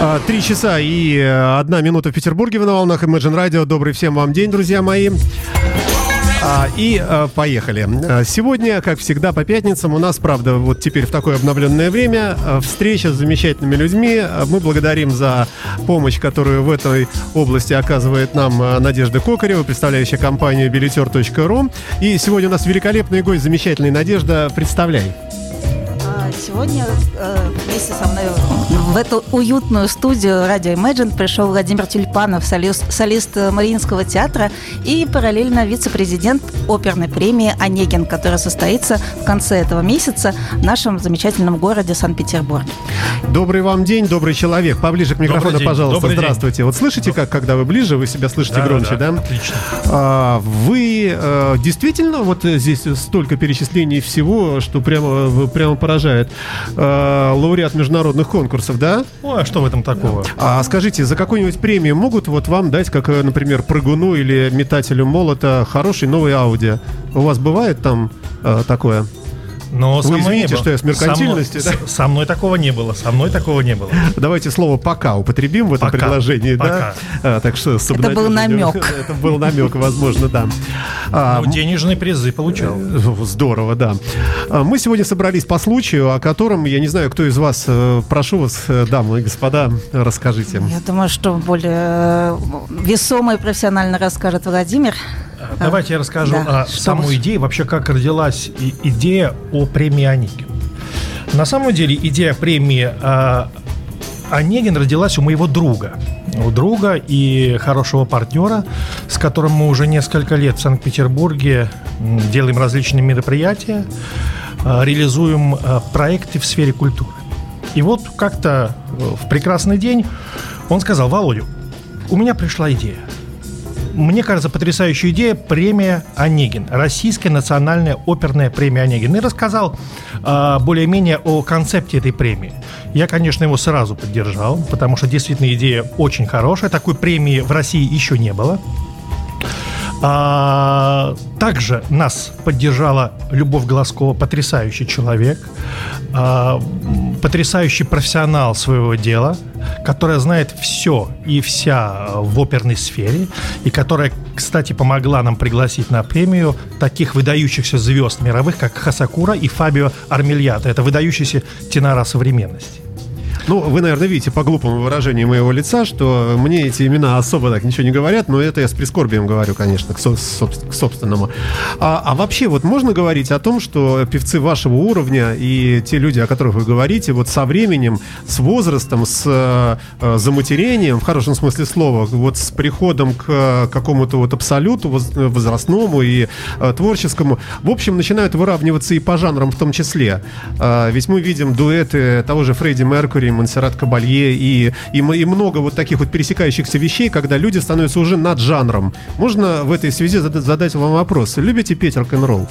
А, три часа и э, одна минута в Петербурге на волнах Imagine Radio. Добрый всем вам день, друзья мои. А, и а, поехали. А, сегодня, как всегда, по пятницам у нас, правда, вот теперь в такое обновленное время встреча с замечательными людьми. Мы благодарим за помощь, которую в этой области оказывает нам Надежда Кокарева, представляющая компанию билетер.ру. И сегодня у нас великолепный гость, замечательный Надежда. Представляй. Сегодня э, вместе со мной в эту уютную студию радио Imagine пришел Владимир Тюльпанов, солист, солист Мариинского театра и параллельно вице-президент оперной премии «Онегин», которая состоится в конце этого месяца в нашем замечательном городе Санкт-Петербурге. Добрый вам день, добрый человек. Поближе к микрофону, пожалуйста. Добрый Здравствуйте. День. Вот слышите, как когда вы ближе, вы себя слышите да, громче, да? да? Отлично. А, вы а, действительно, вот здесь столько перечислений всего, что прямо, прямо поражает. А, лауреат международных конкурсов, да? Ну, а что в этом такого? А скажите, за какую-нибудь премию могут вот вам дать, как, например, прыгуну или метателю молота, хороший новый Audi? У вас бывает там э, такое? Но Вы со извините, что я с меркантильности, со мной, да? Со мной такого не было, со мной такого не было. Давайте слово «пока» употребим в этом пока, предложении, пока. да? А, так что Это был намек. Это был намек, возможно, да. А, ну, денежные призы получал. Э, здорово, да. А, мы сегодня собрались по случаю, о котором, я не знаю, кто из вас, э, прошу вас, э, дамы и господа, расскажите. Я думаю, что более весомо и профессионально расскажет Владимир. Давайте я расскажу да, о самой идее, вообще как родилась идея о премии Онегин. На самом деле идея премии э, Онегин родилась у моего друга. У друга и хорошего партнера, с которым мы уже несколько лет в Санкт-Петербурге делаем различные мероприятия, э, реализуем э, проекты в сфере культуры. И вот как-то в прекрасный день он сказал, Володю, у меня пришла идея – мне кажется, потрясающая идея премия Онегин. Российская национальная оперная премия Онегин. И рассказал э, более-менее о концепте этой премии. Я, конечно, его сразу поддержал, потому что действительно идея очень хорошая. Такой премии в России еще не было. А, также нас поддержала Любовь Глазкова, потрясающий человек, а, потрясающий профессионал своего дела, которая знает все и вся в оперной сфере, и которая, кстати, помогла нам пригласить на премию таких выдающихся звезд мировых, как Хасакура и Фабио Армельята. Это выдающиеся тенора современности. Ну, вы, наверное, видите по глупому выражению моего лица, что мне эти имена особо так ничего не говорят, но это я с прискорбием говорю, конечно, к, со- к собственному. А, а вообще, вот можно говорить о том, что певцы вашего уровня и те люди, о которых вы говорите, вот со временем, с возрастом, с э, заматерением, в хорошем смысле слова, вот с приходом к какому-то вот абсолюту возрастному и э, творческому, в общем, начинают выравниваться и по жанрам в том числе. Э, ведь мы видим дуэты того же Фредди Меркури, Монсеррат Кабалье и, и, и много вот таких вот пересекающихся вещей, когда люди становятся уже над жанром. Можно в этой связи задать, вам вопрос. Любите петь рок-н-ролл?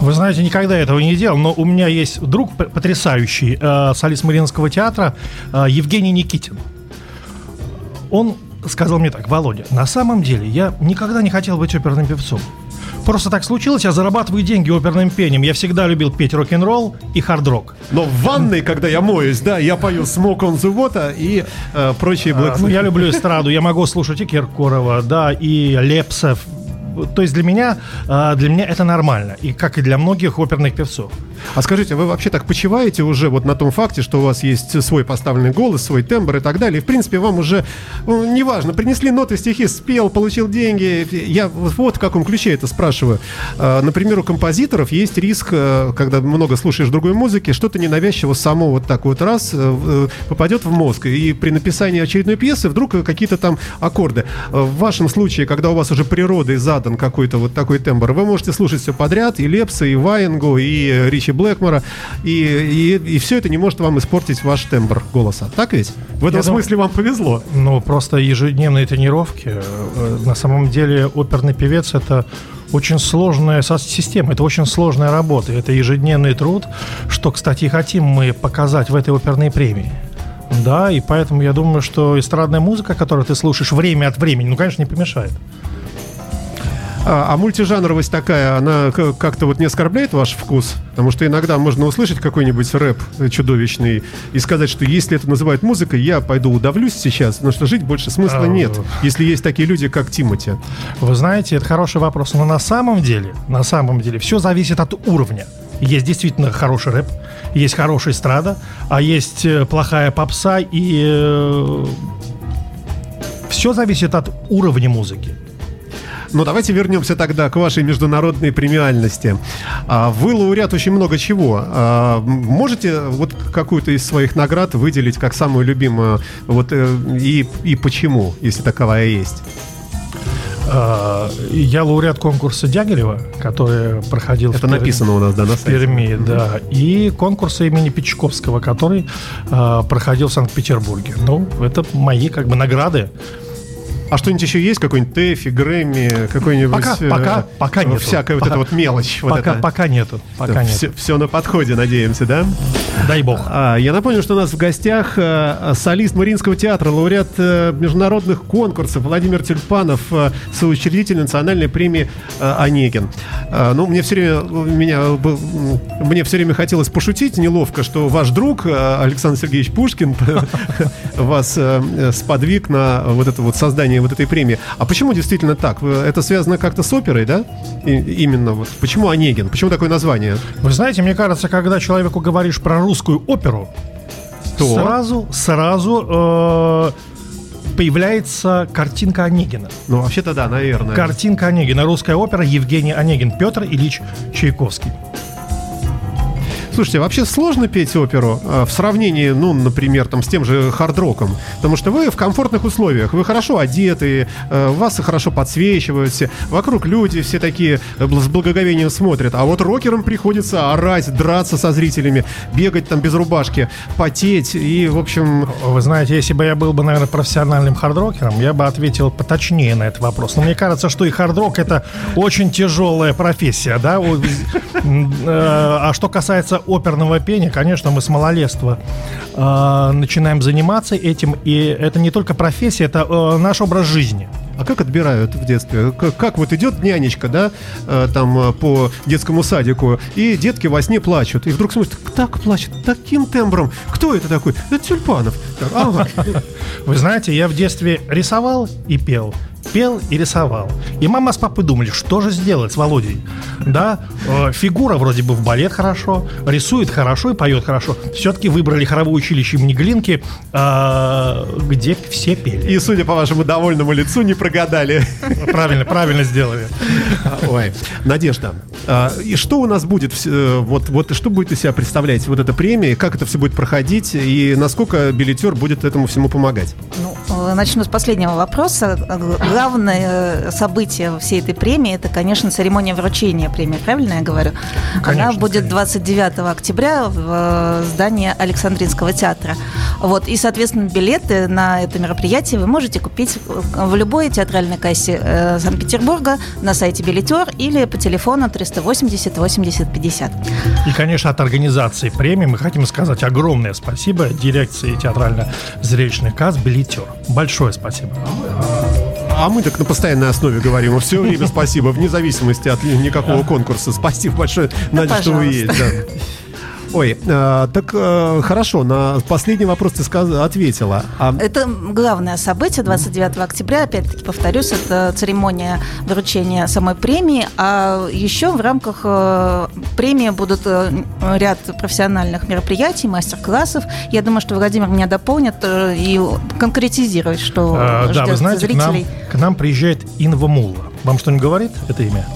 Вы знаете, никогда этого не делал, но у меня есть друг потрясающий, э, солист Мариинского театра, э, Евгений Никитин. Он сказал мне так, Володя, на самом деле я никогда не хотел быть оперным певцом. Просто так случилось, я зарабатываю деньги оперным пением. Я всегда любил петь рок-н-ролл и хард-рок. Но в ванной, когда я моюсь, да, я пою «Smoke on the Water» и э, прочие Black а, Ну, я люблю эстраду, я могу слушать и Киркорова, да, и Лепсов, то есть для меня, а, для меня это нормально, и как и для многих оперных певцов. А скажите, вы вообще так почиваете уже вот на том факте, что у вас есть свой поставленный голос, свой тембр и так далее? В принципе, вам уже, ну, неважно, принесли ноты, стихи, спел, получил деньги. Я вот в каком ключе это спрашиваю. А, например, у композиторов есть риск, э, когда много слушаешь другой музыки, что-то ненавязчиво само вот так вот раз э, э, попадет в мозг. И при написании очередной пьесы вдруг какие-то там аккорды. В вашем случае, когда у вас уже природой задан какой-то вот такой тембр, вы можете слушать все подряд, и Лепса, и Ваенгу, и Ричи Блэкмора, и, и, и все это не может вам испортить ваш тембр голоса. Так ведь? В этом Я смысле думаю, вам повезло. Ну, просто ежедневные тренировки. Э, на самом деле оперный певец это очень сложная система, это очень сложная работа, это ежедневный труд, что, кстати, и хотим мы показать в этой оперной премии. Да, и поэтому я думаю, что эстрадная музыка, которую ты слушаешь время от времени, ну, конечно, не помешает. А, а мультижанровость такая, она как-то вот не оскорбляет ваш вкус? Потому что иногда можно услышать какой-нибудь рэп чудовищный и сказать, что если это называют музыкой, я пойду удавлюсь сейчас, потому что жить больше смысла а, нет, если есть такие люди, как Тимати. Вы знаете, это хороший вопрос, но на самом деле, на самом деле, все зависит от уровня. Есть действительно хороший рэп, есть хорошая эстрада, а есть э, плохая попса, и э, все зависит от уровня музыки. Но давайте вернемся тогда к вашей международной премиальности. А, вы лауреат очень много чего. А, можете вот какую-то из своих наград выделить как самую любимую? Вот э, и, и почему, если таковая есть? А, я лауреат конкурса Дягилева, который проходил Это в написано у нас, да, на сайте. В Перми, да. И конкурса имени Печковского, который э, проходил в Санкт-Петербурге. Ну, это мои как бы награды. А что-нибудь еще есть? Какой-нибудь Тэфи, Грэмми, какой-нибудь... Пока, э, пока, пока нет. Всякая пока, вот эта вот мелочь. Пока, вот это. пока нету. Пока да, нет. Все, все на подходе, надеемся, да? Дай бог. А, я напомню, что у нас в гостях а, солист Мариинского театра, лауреат а, международных конкурсов Владимир Тюльпанов, а, соучредитель национальной премии а, «Онегин». А, ну, мне все время, меня, мне все время хотелось пошутить неловко, что ваш друг Александр Сергеевич Пушкин вас сподвиг на вот это вот создание вот этой премии. А почему действительно так? Это связано как-то с оперой, да? И, именно вот. Почему Онегин? Почему такое название? Вы знаете, мне кажется, когда человеку говоришь про русскую оперу, то сразу, сразу э, появляется картинка Онегина. Ну, вообще-то да, наверное. Картинка Онегина. Русская опера Евгений Онегин. Петр Ильич Чайковский. Слушайте, вообще сложно петь оперу э, в сравнении, ну, например, там, с тем же хард-роком? Потому что вы в комфортных условиях, вы хорошо одеты, э, вас хорошо подсвечивают все, вокруг люди все такие э, с благоговением смотрят, а вот рокерам приходится орать, драться со зрителями, бегать там без рубашки, потеть и, в общем... Вы знаете, если бы я был бы, наверное, профессиональным хард-рокером, я бы ответил поточнее на этот вопрос. Но мне кажется, что и хард-рок это очень тяжелая профессия, да? А что касается оперного пения, конечно, мы с малолетства э, начинаем заниматься этим, и это не только профессия, это э, наш образ жизни. А как отбирают в детстве? Как, как вот идет нянечка, да, э, там э, по детскому садику, и детки во сне плачут, и вдруг смотрят, так плачет, таким тембром. Кто это такой? Это Тюльпанов. Вы знаете, я в детстве рисовал и пел пел и рисовал. И мама с папой думали, что же сделать с Володей. Да, э, фигура вроде бы в балет хорошо, рисует хорошо и поет хорошо. Все-таки выбрали хоровое училище имени Глинки, э, где все пели. И, судя по вашему довольному лицу, не прогадали. Правильно, правильно сделали. Ой, Надежда, а, и что у нас будет, э, вот, вот что будет из себя представлять вот эта премия, как это все будет проходить, и насколько билетер будет этому всему помогать? Ну, э, начну с последнего вопроса главное э, событие всей этой премии это, конечно, церемония вручения премии, правильно я говорю? Конечно, Она будет 29 октября в э, здании Александринского театра. Вот, и, соответственно, билеты на это мероприятие вы можете купить в любой театральной кассе э, Санкт-Петербурга на сайте Билетер или по телефону 380 80 50. И, конечно, от организации премии мы хотим сказать огромное спасибо дирекции театрально-зрелищных касс Билетер. Большое спасибо а мы так на постоянной основе говорим. Все время спасибо, вне зависимости от никакого конкурса. Спасибо большое, Надя, что вы есть. Ой, э, так э, хорошо, на последний вопрос ты сказ... ответила. А... Это главное событие 29 октября, опять-таки повторюсь, это церемония вручения самой премии, а еще в рамках э, премии будут э, ряд профессиональных мероприятий, мастер-классов. Я думаю, что Владимир меня дополнит э, и конкретизирует, что а, ждет да, вы знаете, зрителей. К нам, к нам приезжает Инва Мулла. Вам что-нибудь говорит это имя?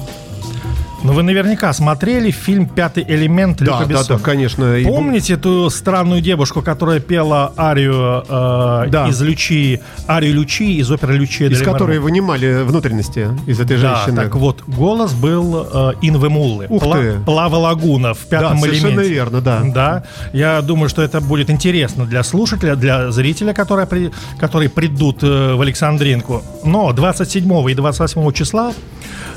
Ну, вы наверняка смотрели фильм «Пятый элемент» Люка да, Бессона. Да, да, конечно. Помните ту странную девушку, которая пела арию э, да. из Лючи, арию Лючи из оперы Лючи? Из которой вынимали внутренности из этой да, женщины. так вот, голос был э, Инвы Муллы. Ух Пла- ты. Плава Лагуна в «Пятом да, элементе». совершенно верно, да. Да, я думаю, что это будет интересно для слушателя, для зрителя, которые, при, которые придут э, в Александринку. Но 27 и 28 числа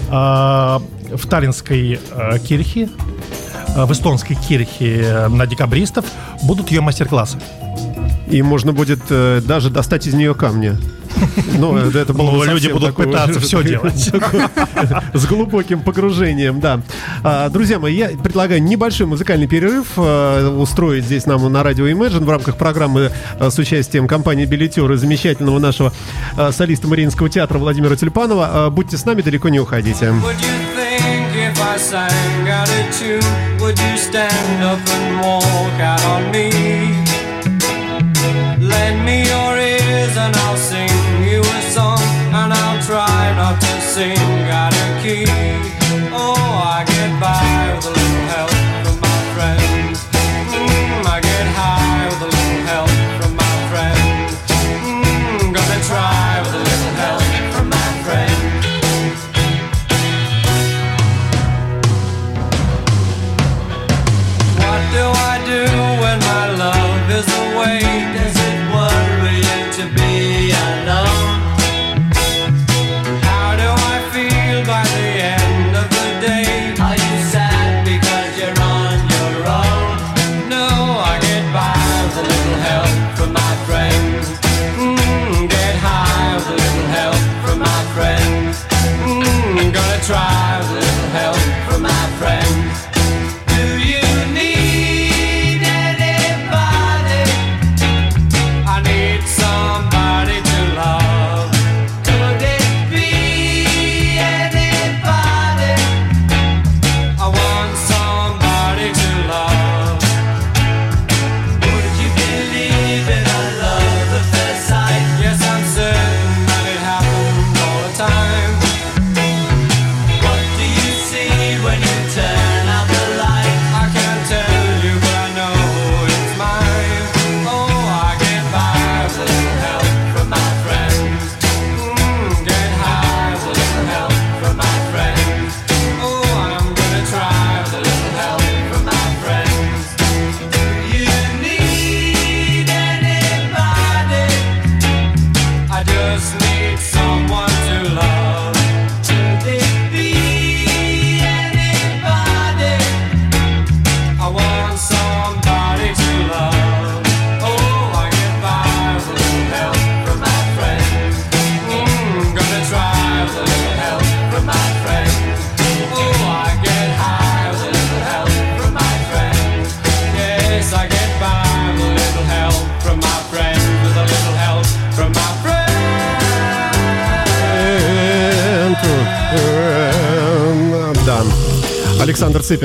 э, в Таллинской э, кирхе, э, в эстонской кирхе э, на декабристов будут ее мастер-классы. И можно будет э, даже достать из нее камни. Ну, это было ну, люди будут пытаться все делать. С глубоким погружением, да. А, друзья мои, я предлагаю небольшой музыкальный перерыв а, устроить здесь нам на радио Imagine в рамках программы а, с участием компании «Билетер» и замечательного нашего солиста Мариинского театра Владимира Тюльпанова. Будьте с нами, далеко не уходите. If I sang out a tune, would you stand up and walk out on me? Lend me your ears and I'll sing you a song, and I'll try not to sing out of key.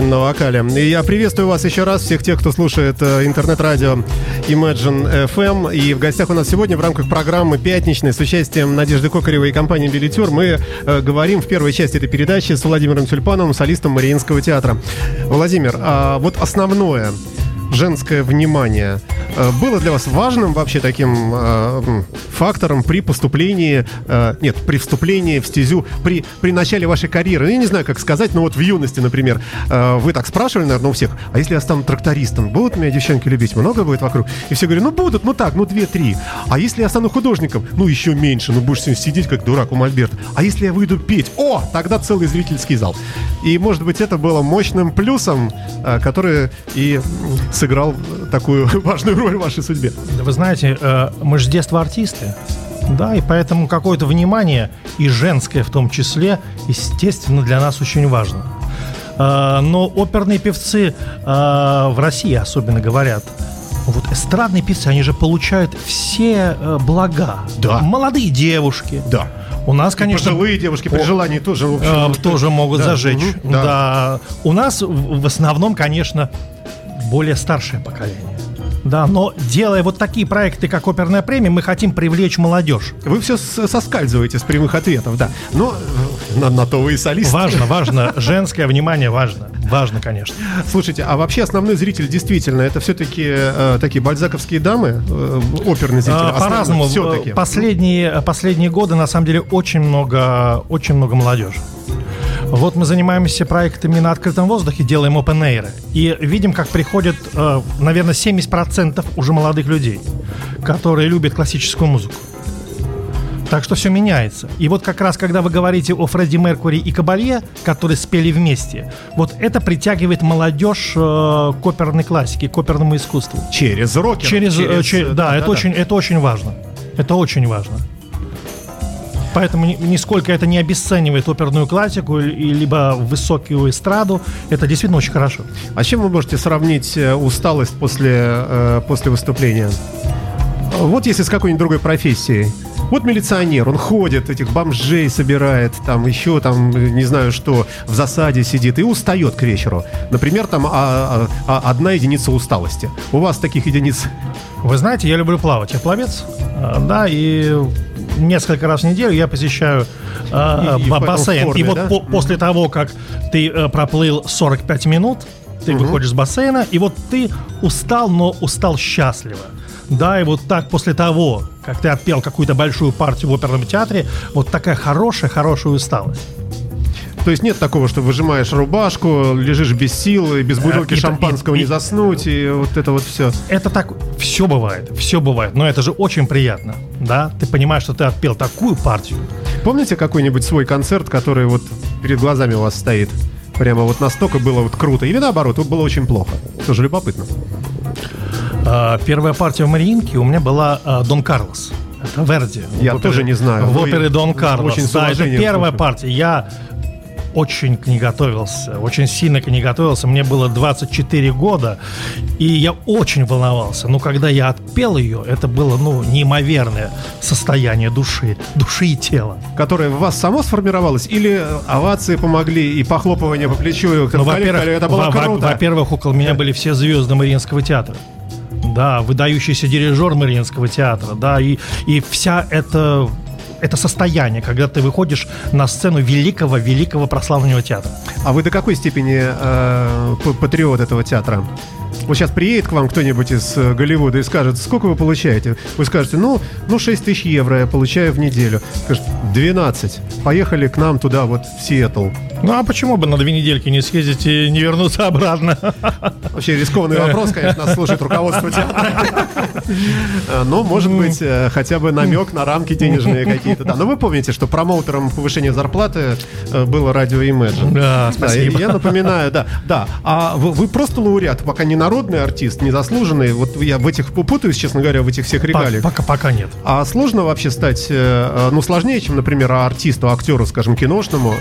Цыпин на вокале. И я приветствую вас еще раз, всех тех, кто слушает э, интернет-радио Imagine FM. И в гостях у нас сегодня в рамках программы «Пятничной» с участием Надежды Кокаревой и компании «Билетер» мы э, говорим в первой части этой передачи с Владимиром Тюльпановым, солистом Мариинского театра. Владимир, а вот основное женское внимание было для вас важным вообще таким э, фактором при поступлении, э, нет, при вступлении в стезю, при, при начале вашей карьеры? Ну, Я не знаю, как сказать, но вот в юности, например, э, вы так спрашивали, наверное, у всех, а если я стану трактористом, будут меня девчонки любить? Много будет вокруг? И все говорят, ну будут, ну так, ну две-три. А если я стану художником? Ну еще меньше, ну будешь сидеть как дурак у Мольберта. А если я выйду петь? О, тогда целый зрительский зал. И, может быть, это было мощным плюсом, э, который и сыграл такую важную роль в вашей судьбе. Вы знаете, э, мы же с детства артисты. Да, и поэтому какое-то внимание, и женское в том числе, естественно, для нас очень важно. Э, Но оперные певцы э, в России особенно говорят, вот эстрадные певцы, они же получают все э, блага. Да. Молодые девушки. Да. У нас, конечно, Пожилые девушки при О, желании тоже, в э, общем, тоже могут да, зажечь. мгм, да. да. У нас в основном, конечно, более старшее поколение. Да, но делая вот такие проекты, как оперная премия, мы хотим привлечь молодежь. Вы все соскальзываете с прямых ответов, да. Но э, на, на то вы и солист. Важно, важно. Женское внимание важно. Важно, конечно. Слушайте, а вообще основной зритель действительно это все-таки э, такие бальзаковские дамы, э, оперные зрители. А, По-разному. Все-таки. Последние, последние годы, на самом деле, очень много, очень много молодежи. Вот мы занимаемся проектами на открытом воздухе, делаем open air. И видим, как приходят, э, наверное, 70% уже молодых людей, которые любят классическую музыку. Так что все меняется. И вот как раз, когда вы говорите о Фредди Меркури и Кабалье, которые спели вместе, вот это притягивает молодежь э, к оперной классике, к оперному искусству. Через рокер. Через, э, через, че- э, да, это очень, это очень важно. Это очень важно. Поэтому нисколько это не обесценивает оперную классику, либо высокую эстраду. Это действительно очень хорошо. А чем вы можете сравнить э, усталость после, э, после выступления? Вот если с какой-нибудь другой профессией. Вот милиционер, он ходит, этих бомжей собирает, там еще там, не знаю что, в засаде сидит и устает к вечеру. Например, там а, а, а одна единица усталости. У вас таких единиц? Вы знаете, я люблю плавать. Я пловец, а, да, и несколько раз в неделю я посещаю э, и, бассейн. Форме, и вот да? по, после того, как ты э, проплыл 45 минут, ты угу. выходишь с бассейна, и вот ты устал, но устал счастливо. Да, и вот так после того, как ты отпел какую-то большую партию в оперном театре, вот такая хорошая, хорошая усталость. То есть нет такого, что выжимаешь рубашку, лежишь без сил, и без э, бутылки это, шампанского это, не заснуть, и вот это вот все. Это так, все бывает, все бывает, но это же очень приятно, да? Ты понимаешь, что ты отпел такую партию. Помните какой-нибудь свой концерт, который вот перед глазами у вас стоит? Прямо вот настолько было вот круто, или наоборот, вот было очень плохо. Тоже любопытно. А, первая партия в Мариинке у меня была а, Дон Карлос. Это Верди. Я опере, тоже не знаю. В опере Дон Карлос. Очень да, это первая партия. Я очень к ней готовился, очень сильно к ней готовился. Мне было 24 года, и я очень волновался. Но когда я отпел ее, это было, ну, неимоверное состояние души, души и тела. Которое в вас само сформировалось? Или овации помогли и похлопывание по плечу? Ну, во-первых, это было круто. Во-первых, около меня были все звезды Мариинского театра да, выдающийся дирижер Мариинского театра, да, и, и вся эта это состояние, когда ты выходишь на сцену великого, великого прославленного театра. А вы до какой степени э, патриот этого театра? Вот сейчас приедет к вам кто-нибудь из э, Голливуда и скажет, сколько вы получаете? Вы скажете, ну, ну 6 тысяч евро я получаю в неделю. Скажет, 12. Поехали к нам туда, вот в Сиэтл. Ну а почему бы на две недельки не съездить и не вернуться обратно? Вообще рискованный вопрос, конечно, нас слушает руководство театра. Но, может быть, э, хотя бы намек на рамки денежные какие-то. Да. Но вы помните, что промоутером повышения зарплаты э, было радио Imagine. Да, спасибо. Я напоминаю, да. Да. А вы просто лауреат, пока не народный артист, не заслуженный. Вот я в этих путаюсь, честно говоря, в этих всех регалиях. Пока, пока нет. А сложно вообще стать, э, ну, сложнее, чем, например, артисту, актеру, скажем, киношному,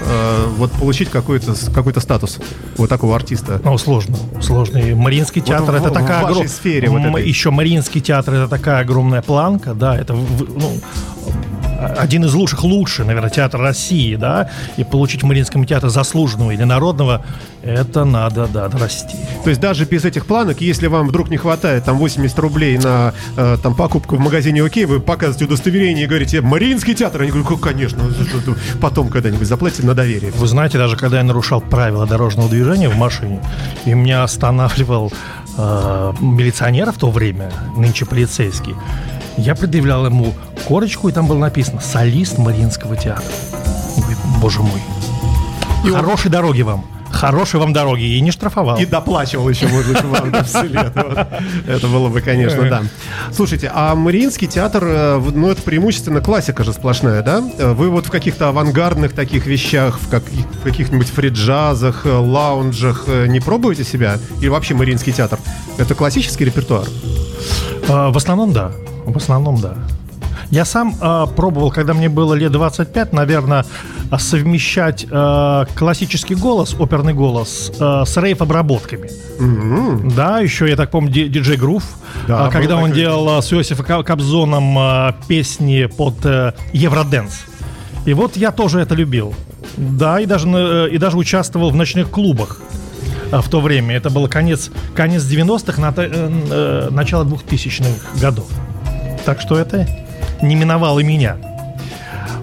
вот получить какой-то какой статус вот такого артиста? Ну, сложно, сложно. И Мариинский театр вот это в, такая... В вашей сфере вот этой. Еще Мариинский театр это такая огромная планка, да, это ну, один из лучших, лучший, наверное, театр России, да, и получить в Мариинском театре заслуженного или народного, это надо, да, расти. То есть даже без этих планок, если вам вдруг не хватает там 80 рублей на э, там покупку в магазине ОК, вы показываете удостоверение и говорите, Мариинский театр, они говорят, конечно, потом когда-нибудь заплатите на доверие. Вы знаете, даже когда я нарушал правила дорожного движения в машине, и меня останавливал э, милиционер в то время, нынче полицейский, я предъявлял ему корочку, и там было написано «Солист Мариинского театра». Боже мой. И Хорошей он... дороги вам. Хорошей вам дороги. И не штрафовал. И доплачивал еще, может быть, вам Это было бы, конечно, да. Слушайте, а Мариинский театр, э, ну, это преимущественно классика же сплошная, да? Вы вот в каких-то авангардных таких вещах, в каких-нибудь фриджазах, э, лаунжах э, не пробуете себя? Или вообще Мариинский театр? Это классический репертуар? В основном, да. В основном, да. Я сам э, пробовал, когда мне было лет 25, наверное, совмещать э, классический голос, оперный голос, э, с рейв-обработками. Mm-hmm. Да, еще, я так помню, диджей Грув, да, э, когда он такой... делал с Иосифом Кобзоном э, песни под э, Евроденс. И вот я тоже это любил. Да, и даже, э, и даже участвовал в ночных клубах в то время. Это был конец, конец 90-х, на, э, э, начало 2000-х годов. Так что это не миновало меня.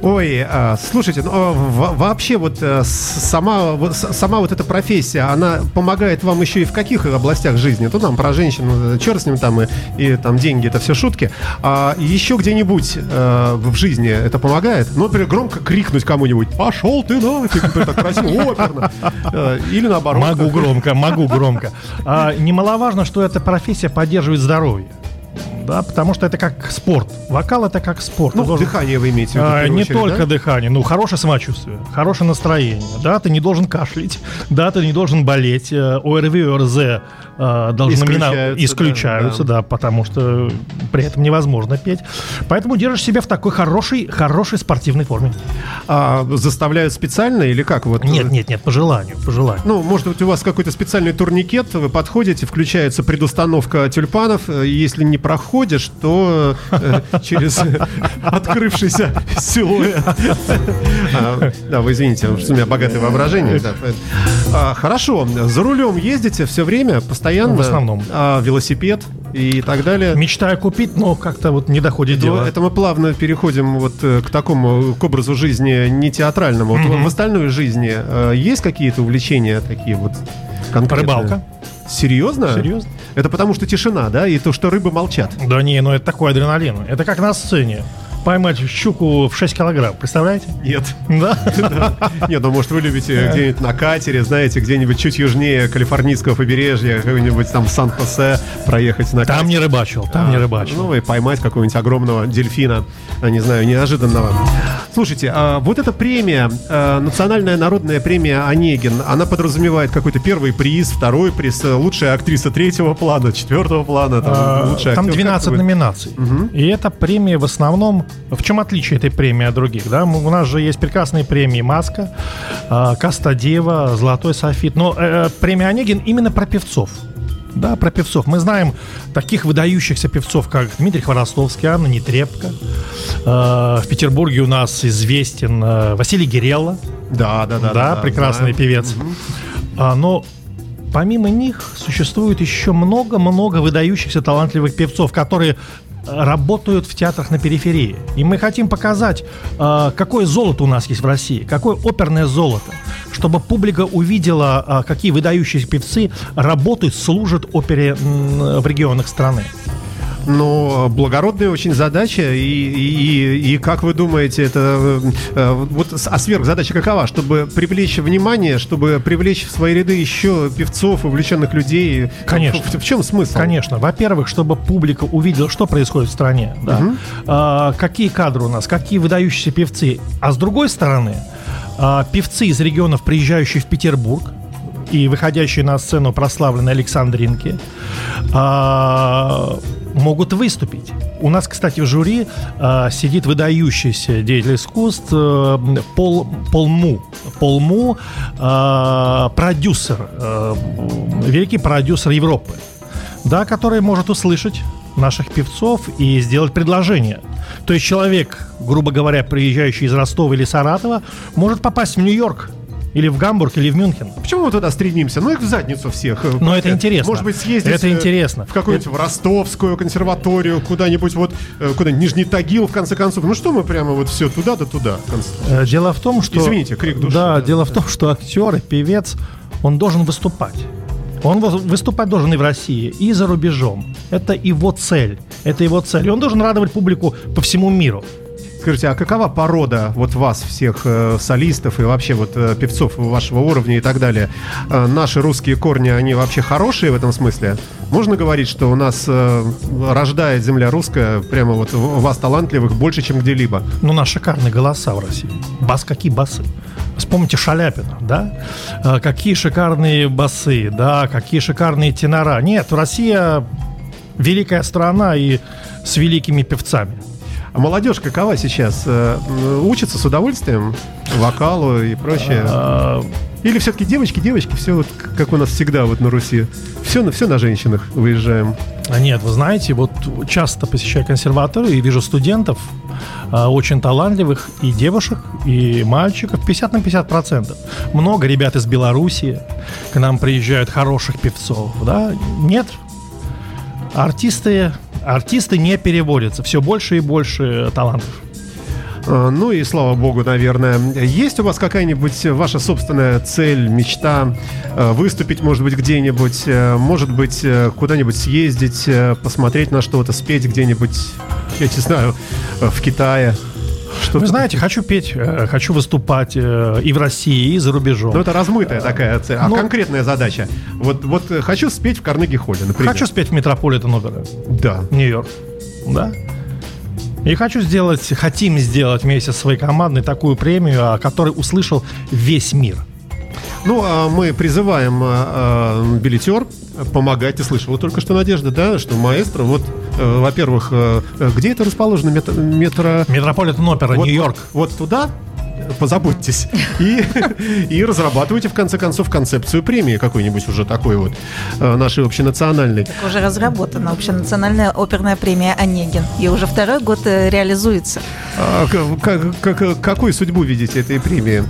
Ой, а, слушайте, ну, а, вообще вот э, сама, сама вот эта профессия, она помогает вам еще и в каких областях жизни? То там про женщин, черт с ним там, и, и там деньги, это все шутки. А еще где-нибудь э, в жизни это помогает? Ну, например, громко крикнуть кому-нибудь, пошел ты нафиг, так красиво, оперно. Э, или наоборот. Могу громко, могу громко. А, немаловажно, что эта профессия поддерживает здоровье да, потому что это как спорт. Вокал это как спорт. Ну, должен... дыхание вы имеете в виду? А, не очередь, только да? дыхание, ну, хорошее самочувствие, хорошее настроение, да, ты не должен кашлять, да, ты не должен болеть, э, ОРВИ, ОРЗ э, должны исключаются, исключаются да, да. да, потому что при этом невозможно петь. Поэтому держишь себя в такой хорошей, хорошей спортивной форме. А заставляют специально или как? Вот... Нет, нет, нет, по желанию, по желанию. Ну, может быть, у вас какой-то специальный турникет, вы подходите, включается предустановка тюльпанов, если не проходишь, то э, через открывшийся силуэт. А, да, вы извините, что у меня богатое воображение. А, хорошо, за рулем ездите все время, постоянно? В основном. А велосипед и так далее? Мечтаю купить, но как-то вот не доходит дело. Это мы плавно переходим вот э, к такому, к образу жизни не театральному. Вот в остальной жизни э, есть какие-то увлечения такие вот конкретные? Рыбалка. Серьезно? Серьезно. Это потому что тишина, да, и то, что рыбы молчат. Да не, ну это такой адреналин. Это как на сцене поймать щуку в 6 килограмм, представляете? Нет. Да? Нет, ну может вы любите где-нибудь на катере, знаете, где-нибудь чуть южнее калифорнийского побережья, какой-нибудь там Сан-Хосе проехать на Там не рыбачил, там не рыбачил. Ну и поймать какого-нибудь огромного дельфина, не знаю, неожиданного. Слушайте, а вот эта премия, а, национальная народная премия Онегин, она подразумевает какой-то первый приз, второй приз, лучшая актриса третьего плана, четвертого плана, там, а, лучшая Там 12 номинаций. И эта премия в основном... В чем отличие этой премии от других? Да? У нас же есть прекрасные премии «Маска», «Кастадева», «Золотой софит». Но э, э, премия Онегин именно про певцов да, про певцов. Мы знаем таких выдающихся певцов, как Дмитрий Хворостовский, Анна Нетребко. Э, в Петербурге у нас известен э, Василий Гирелла. Да, да, да. Да, да прекрасный да. певец. Угу. Но помимо них существует еще много-много выдающихся талантливых певцов, которые работают в театрах на периферии. И мы хотим показать, а, какое золото у нас есть в России, какое оперное золото, чтобы публика увидела, а, какие выдающиеся певцы работают, служат опере в регионах страны. Но благородная очень задача, и, и, и как вы думаете, это э, вот а сверхзадача какова? Чтобы привлечь внимание, чтобы привлечь в свои ряды еще певцов, увлеченных людей? Конечно. В, в чем смысл? Конечно. Во-первых, чтобы публика увидела, что происходит в стране, да? угу. а, какие кадры у нас, какие выдающиеся певцы. А с другой стороны, а, певцы из регионов, приезжающие в Петербург, и выходящие на сцену прославленные Александринки, а, могут выступить. У нас, кстати, в жюри э, сидит выдающийся деятель искусств э, Пол, Пол Му. Пол Му э, продюсер, э, великий продюсер Европы, да, который может услышать наших певцов и сделать предложение. То есть человек, грубо говоря, приезжающий из Ростова или Саратова, может попасть в Нью-Йорк или в Гамбург, или в Мюнхен. Почему мы туда стремимся? Ну, их в задницу всех. Но это интересно. Может быть, съездить это интересно. в какую-нибудь в Ростовскую консерваторию, куда-нибудь вот, э, куда-нибудь Нижний Тагил, в конце концов. Ну что мы прямо вот все туда да туда? Э, дело в том, что... Извините, крик души. Да, дело в том, что актер и певец, он должен выступать. Он выступать должен и в России, и за рубежом. Это его цель. Это его цель. И он должен радовать публику по всему миру. Скажите, а какова порода вот вас, всех э, солистов и вообще вот э, певцов вашего уровня и так далее? Э, наши русские корни, они вообще хорошие в этом смысле? Можно говорить, что у нас э, рождает земля русская, прямо вот вас талантливых больше, чем где-либо? Ну, у нас шикарные голоса в России. Бас какие басы? Вспомните Шаляпина, да? Э, какие шикарные басы, да? Какие шикарные тенора. Нет, Россия великая страна и с великими певцами. А молодежь какова сейчас? Э, учится с удовольствием вокалу и прочее? А, Или все-таки девочки, девочки, все вот как у нас всегда вот на Руси? Все, на все на женщинах выезжаем. А нет, вы знаете, вот часто посещаю консерваторию и вижу студентов, а, очень талантливых и девушек, и мальчиков, 50 на 50 процентов. Много ребят из Белоруссии к нам приезжают хороших певцов, да? Нет, артисты артисты не переводятся. Все больше и больше талантов. А, ну и слава богу, наверное. Есть у вас какая-нибудь ваша собственная цель, мечта выступить, может быть, где-нибудь, э, может быть, э, куда-нибудь съездить, э, посмотреть на что-то, спеть где-нибудь, я не знаю, в Китае? Что Вы знаете, хочу петь, э, хочу выступать э, и в России, и за рубежом. Ну, это размытая такая цель. А ну, конкретная задача? Вот, вот э, хочу спеть в Карнеги-Холле, например. Хочу спеть в Метрополитен опера. Да. Нью-Йорк. Да. И хочу сделать, хотим сделать вместе со своей командой такую премию, о которой услышал весь мир. Ну, а мы призываем э, билетер помогать. Ты слышала только что, Надежда, да, что маэстро, вот, э, во-первых, э, где это расположено? Метро... метро... Метрополитен опера, вот, Нью-Йорк. Вот, вот туда позаботьтесь. И, и разрабатывайте, в конце концов, концепцию премии какой-нибудь уже такой вот э, нашей общенациональной. Так уже разработана общенациональная оперная премия «Онегин». И уже второй год э, реализуется. А, как, как, какую судьбу видите этой премии?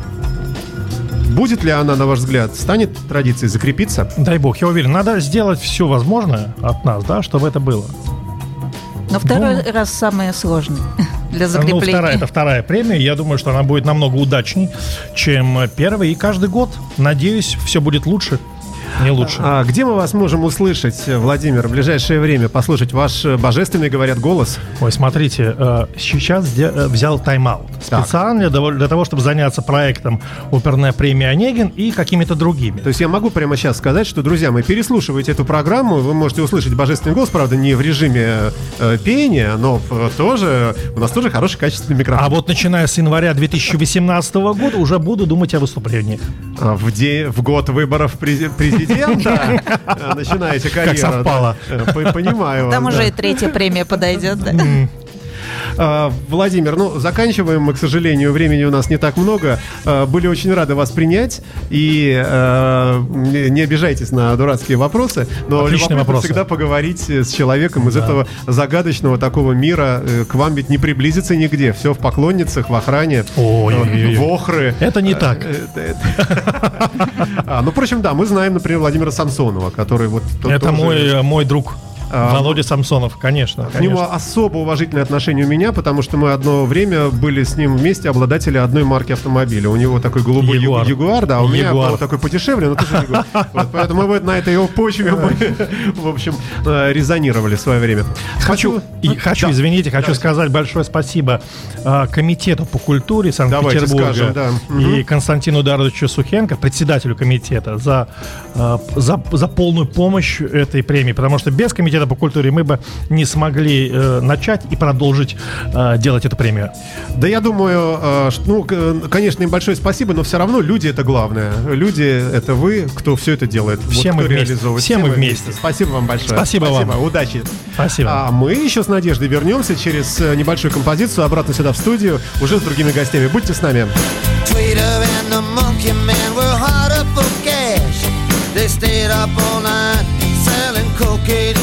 Будет ли она, на ваш взгляд, станет традицией закрепиться? Дай бог, я уверен. Надо сделать все возможное от нас, да, чтобы это было. Но второй ну, раз самое сложное для закрепления. Ну, вторая, это вторая премия. Я думаю, что она будет намного удачней, чем первая. И каждый год, надеюсь, все будет лучше не лучше. А где мы вас можем услышать, Владимир, в ближайшее время? Послушать ваш э, божественный, говорят, голос? Ой, смотрите, э, сейчас э, взял тайм-аут. Специально для того, чтобы заняться проектом «Оперная премия Онегин» и какими-то другими. То есть я могу прямо сейчас сказать, что, друзья, мы переслушиваете эту программу, вы можете услышать божественный голос, правда, не в режиме э, пения, но тоже у нас тоже хороший качественный микрофон. А вот начиная с января 2018 года уже буду думать о выступлении. А в, де, в год выборов президента президента э, начинаете карьеру. Как совпало. Да, понимаю. Там уже и третья премия подойдет, да. Владимир, ну, заканчиваем мы, к сожалению, времени у нас не так много. А, были очень рады вас принять. И а, не обижайтесь на дурацкие вопросы, но Отличные вопросы. всегда поговорить с человеком из да. этого загадочного такого мира. Э, к вам ведь не приблизиться нигде. Все в поклонницах, в охране, Ой, в охры. Это не так. Э, ну, впрочем, да, мы знаем, например, Владимира Самсонова, который вот... Это мой друг. А, Володя Самсонов, конечно. К конечно. нему особо уважительное отношение у меня, потому что мы одно время были с ним вместе обладатели одной марки автомобиля. У него такой голубой Ягуар, Ягуар да, а у меня был такой подешевле, но тоже Ягуар. Вот, поэтому мы на этой его почве в общем, э, резонировали в свое время. Хочу, и, хочу, да. извините, хочу сказать большое спасибо э, комитету по культуре Санкт-Петербурга да. и Константину Даровичу Сухенко, председателю комитета, за, э, за, за полную помощь этой премии, потому что без комитета комитета по культуре, мы бы не смогли э, начать и продолжить э, делать эту премию. Да я думаю, э, ну, конечно, им большое спасибо, но все равно люди это главное. Люди это вы, кто все это делает. Все вот, мы вместе. Все, все мы вместе. Спасибо вам большое. Спасибо, спасибо вам. Удачи. Спасибо. А мы еще с Надеждой вернемся через э, небольшую композицию обратно сюда в студию, уже с другими гостями. Будьте с нами. They stayed up all night selling cocaine